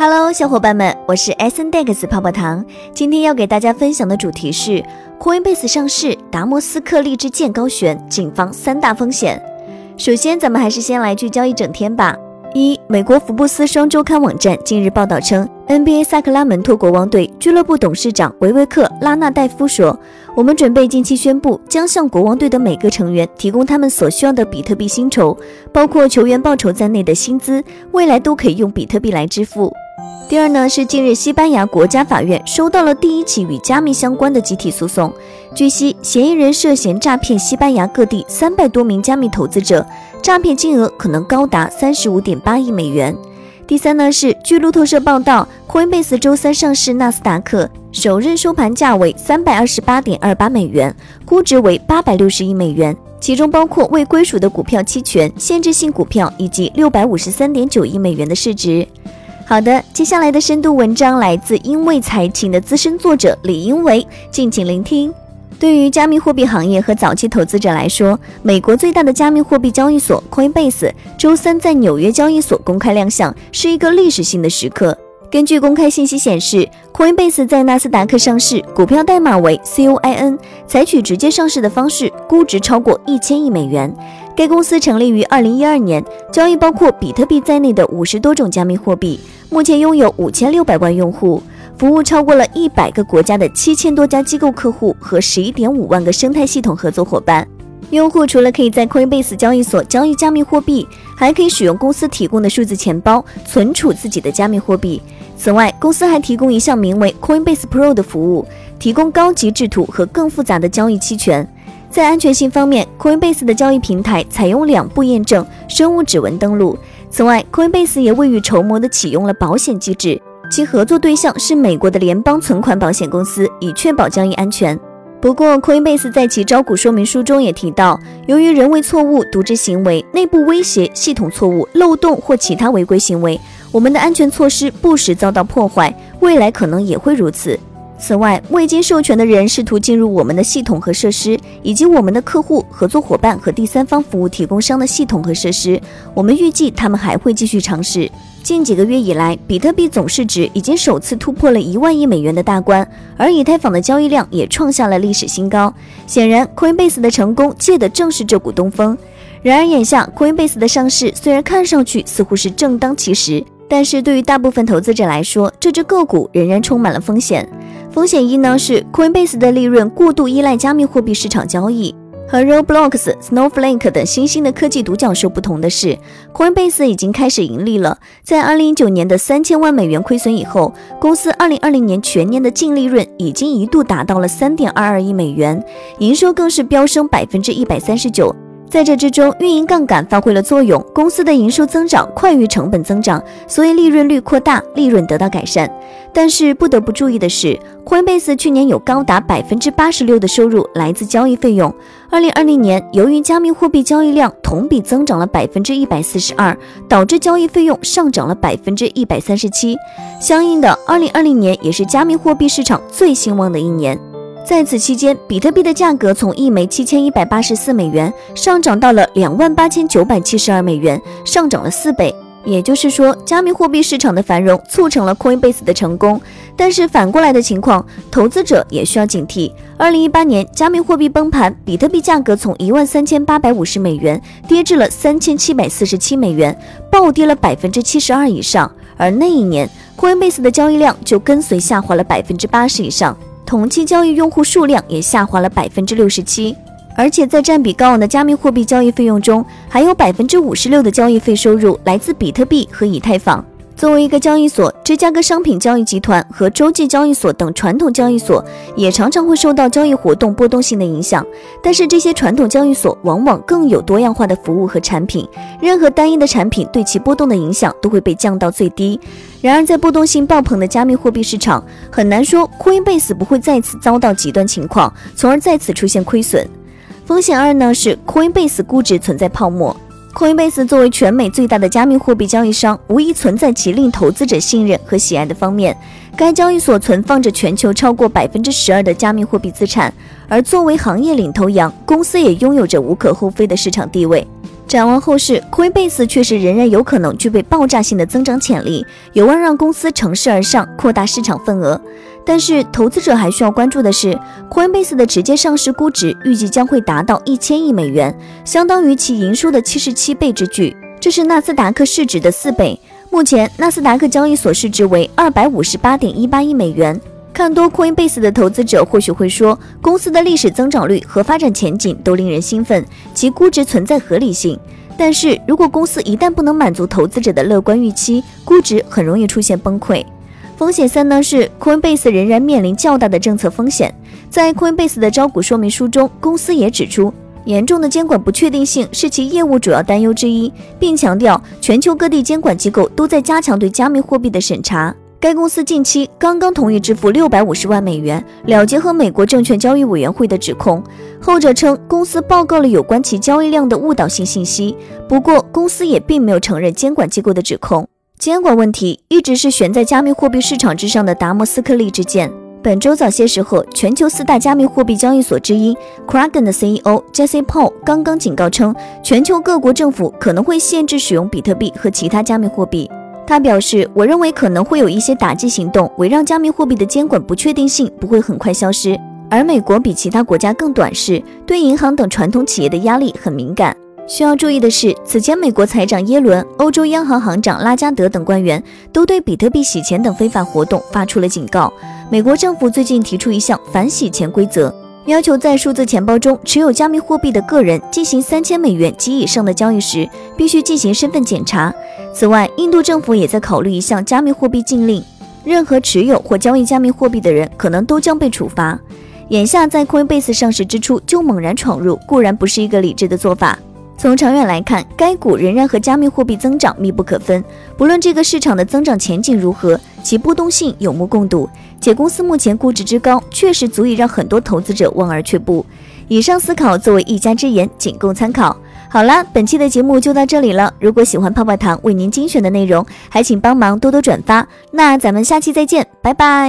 Hello，小伙伴们，我是 S N DEX 泡泡糖。今天要给大家分享的主题是 Coinbase 上市，达摩斯克利之剑高悬，谨防三大风险。首先，咱们还是先来聚焦一整天吧。一，美国福布斯双周刊网站近日报道称，NBA 萨克拉门托国王队俱乐部董事长维维克·拉纳代夫说：“我们准备近期宣布，将向国王队的每个成员提供他们所需要的比特币薪酬，包括球员报酬在内的薪资，未来都可以用比特币来支付。”第二呢，是近日西班牙国家法院收到了第一起与加密相关的集体诉讼。据悉，嫌疑人涉嫌诈骗西班牙各地三百多名加密投资者，诈骗金额可能高达三十五点八亿美元。第三呢，是据路透社报道，Coinbase 周三上市纳斯达克，首日收盘价为三百二十八点二八美元，估值为八百六十亿美元，其中包括未归属的股票期权、限制性股票以及六百五十三点九亿美元的市值。好的，接下来的深度文章来自英为财经的资深作者李英维，敬请聆听。对于加密货币行业和早期投资者来说，美国最大的加密货币交易所 Coinbase 周三在纽约交易所公开亮相，是一个历史性的时刻。根据公开信息显示，Coinbase 在纳斯达克上市，股票代码为 COIN，采取直接上市的方式，估值超过一千亿美元。该公司成立于二零一二年，交易包括比特币在内的五十多种加密货币，目前拥有五千六百万用户，服务超过了一百个国家的七千多家机构客户和十一点五万个生态系统合作伙伴。用户除了可以在 Coinbase 交易所交易加密货币，还可以使用公司提供的数字钱包存储自己的加密货币。此外，公司还提供一项名为 Coinbase Pro 的服务，提供高级制图和更复杂的交易期权。在安全性方面，Coinbase 的交易平台采用两步验证、生物指纹登录。此外，Coinbase 也未雨绸缪地启用了保险机制，其合作对象是美国的联邦存款保险公司，以确保交易安全。不过，Coinbase 在其招股说明书中也提到，由于人为错误、渎职行为、内部威胁、系统错误、漏洞或其他违规行为，我们的安全措施不时遭到破坏，未来可能也会如此。此外，未经授权的人试图进入我们的系统和设施，以及我们的客户、合作伙伴和第三方服务提供商的系统和设施。我们预计他们还会继续尝试。近几个月以来，比特币总市值已经首次突破了一万亿美元的大关，而以太坊的交易量也创下了历史新高。显然，Coinbase 的成功借的正是这股东风。然而，眼下 Coinbase 的上市虽然看上去似乎是正当其时，但是对于大部分投资者来说，这只个股仍然充满了风险。风险一呢是 Coinbase 的利润过度依赖加密货币市场交易。和 Roblox、Snowflake 等新兴的科技独角兽不同的是，Coinbase 已经开始盈利了。在2019年的三千万美元亏损以后，公司2020年全年的净利润已经一度达到了3.22亿美元，营收更是飙升百分之一百三十九。在这之中，运营杠杆发挥了作用，公司的营收增长快于成本增长，所以利润率扩大，利润得到改善。但是不得不注意的是，Coinbase 去年有高达百分之八十六的收入来自交易费用。二零二零年，由于加密货币交易量同比增长了百分之一百四十二，导致交易费用上涨了百分之一百三十七。相应的，二零二零年也是加密货币市场最兴旺的一年。在此期间，比特币的价格从一枚七千一百八十四美元上涨到了两万八千九百七十二美元，上涨了四倍。也就是说，加密货币市场的繁荣促成了 Coinbase 的成功。但是反过来的情况，投资者也需要警惕。二零一八年，加密货币崩盘，比特币价格从一万三千八百五十美元跌至了三千七百四十七美元，暴跌了百分之七十二以上。而那一年，Coinbase 的交易量就跟随下滑了百分之八十以上。同期交易用户数量也下滑了百分之六十七，而且在占比高昂的加密货币交易费用中，还有百分之五十六的交易费收入来自比特币和以太坊。作为一个交易所，芝加哥商品交易集团和洲际交易所等传统交易所也常常会受到交易活动波动性的影响。但是这些传统交易所往往更有多样化的服务和产品，任何单一的产品对其波动的影响都会被降到最低。然而，在波动性爆棚的加密货币市场，很难说 Coinbase 不会再次遭到极端情况，从而再次出现亏损。风险二呢是 Coinbase 估值存在泡沫。Coinbase 作为全美最大的加密货币交易商，无疑存在其令投资者信任和喜爱的方面。该交易所存放着全球超过百分之十二的加密货币资产，而作为行业领头羊，公司也拥有着无可厚非的市场地位。展望后市，Coinbase 确实仍然有可能具备爆炸性的增长潜力，有望让公司乘势而上，扩大市场份额。但是，投资者还需要关注的是，Coinbase 的直接上市估值预计将会达到一千亿美元，相当于其营收的七十七倍之巨，这是纳斯达克市值的四倍。目前，纳斯达克交易所市值为二百五十八点一八亿美元。看多 Coinbase 的投资者或许会说，公司的历史增长率和发展前景都令人兴奋，其估值存在合理性。但是如果公司一旦不能满足投资者的乐观预期，估值很容易出现崩溃。风险三呢是 Coinbase 仍然面临较大的政策风险。在 Coinbase 的招股说明书中，公司也指出，严重的监管不确定性是其业务主要担忧之一，并强调全球各地监管机构都在加强对加密货币的审查。该公司近期刚刚同意支付六百五十万美元了结和美国证券交易委员会的指控，后者称公司报告了有关其交易量的误导性信息。不过，公司也并没有承认监管机构的指控。监管问题一直是悬在加密货币市场之上的达摩斯克利之剑。本周早些时候，全球四大加密货币交易所之一 Kraken 的 CEO Jesse Paul 刚刚警告称，全球各国政府可能会限制使用比特币和其他加密货币。他表示：“我认为可能会有一些打击行动，围绕加密货币的监管不确定性不会很快消失。而美国比其他国家更短视，对银行等传统企业的压力很敏感。需要注意的是，此前美国财长耶伦、欧洲央行行长拉加德等官员都对比特币洗钱等非法活动发出了警告。美国政府最近提出一项反洗钱规则。”要求在数字钱包中持有加密货币的个人进行三千美元及以上的交易时，必须进行身份检查。此外，印度政府也在考虑一项加密货币禁令，任何持有或交易加密货币的人可能都将被处罚。眼下，在 Coinbase 上市之初就猛然闯入，固然不是一个理智的做法。从长远来看，该股仍然和加密货币增长密不可分。不论这个市场的增长前景如何，其波动性有目共睹。且公司目前估值之高，确实足以让很多投资者望而却步。以上思考作为一家之言，仅供参考。好啦，本期的节目就到这里了。如果喜欢泡泡糖为您精选的内容，还请帮忙多多转发。那咱们下期再见，拜拜。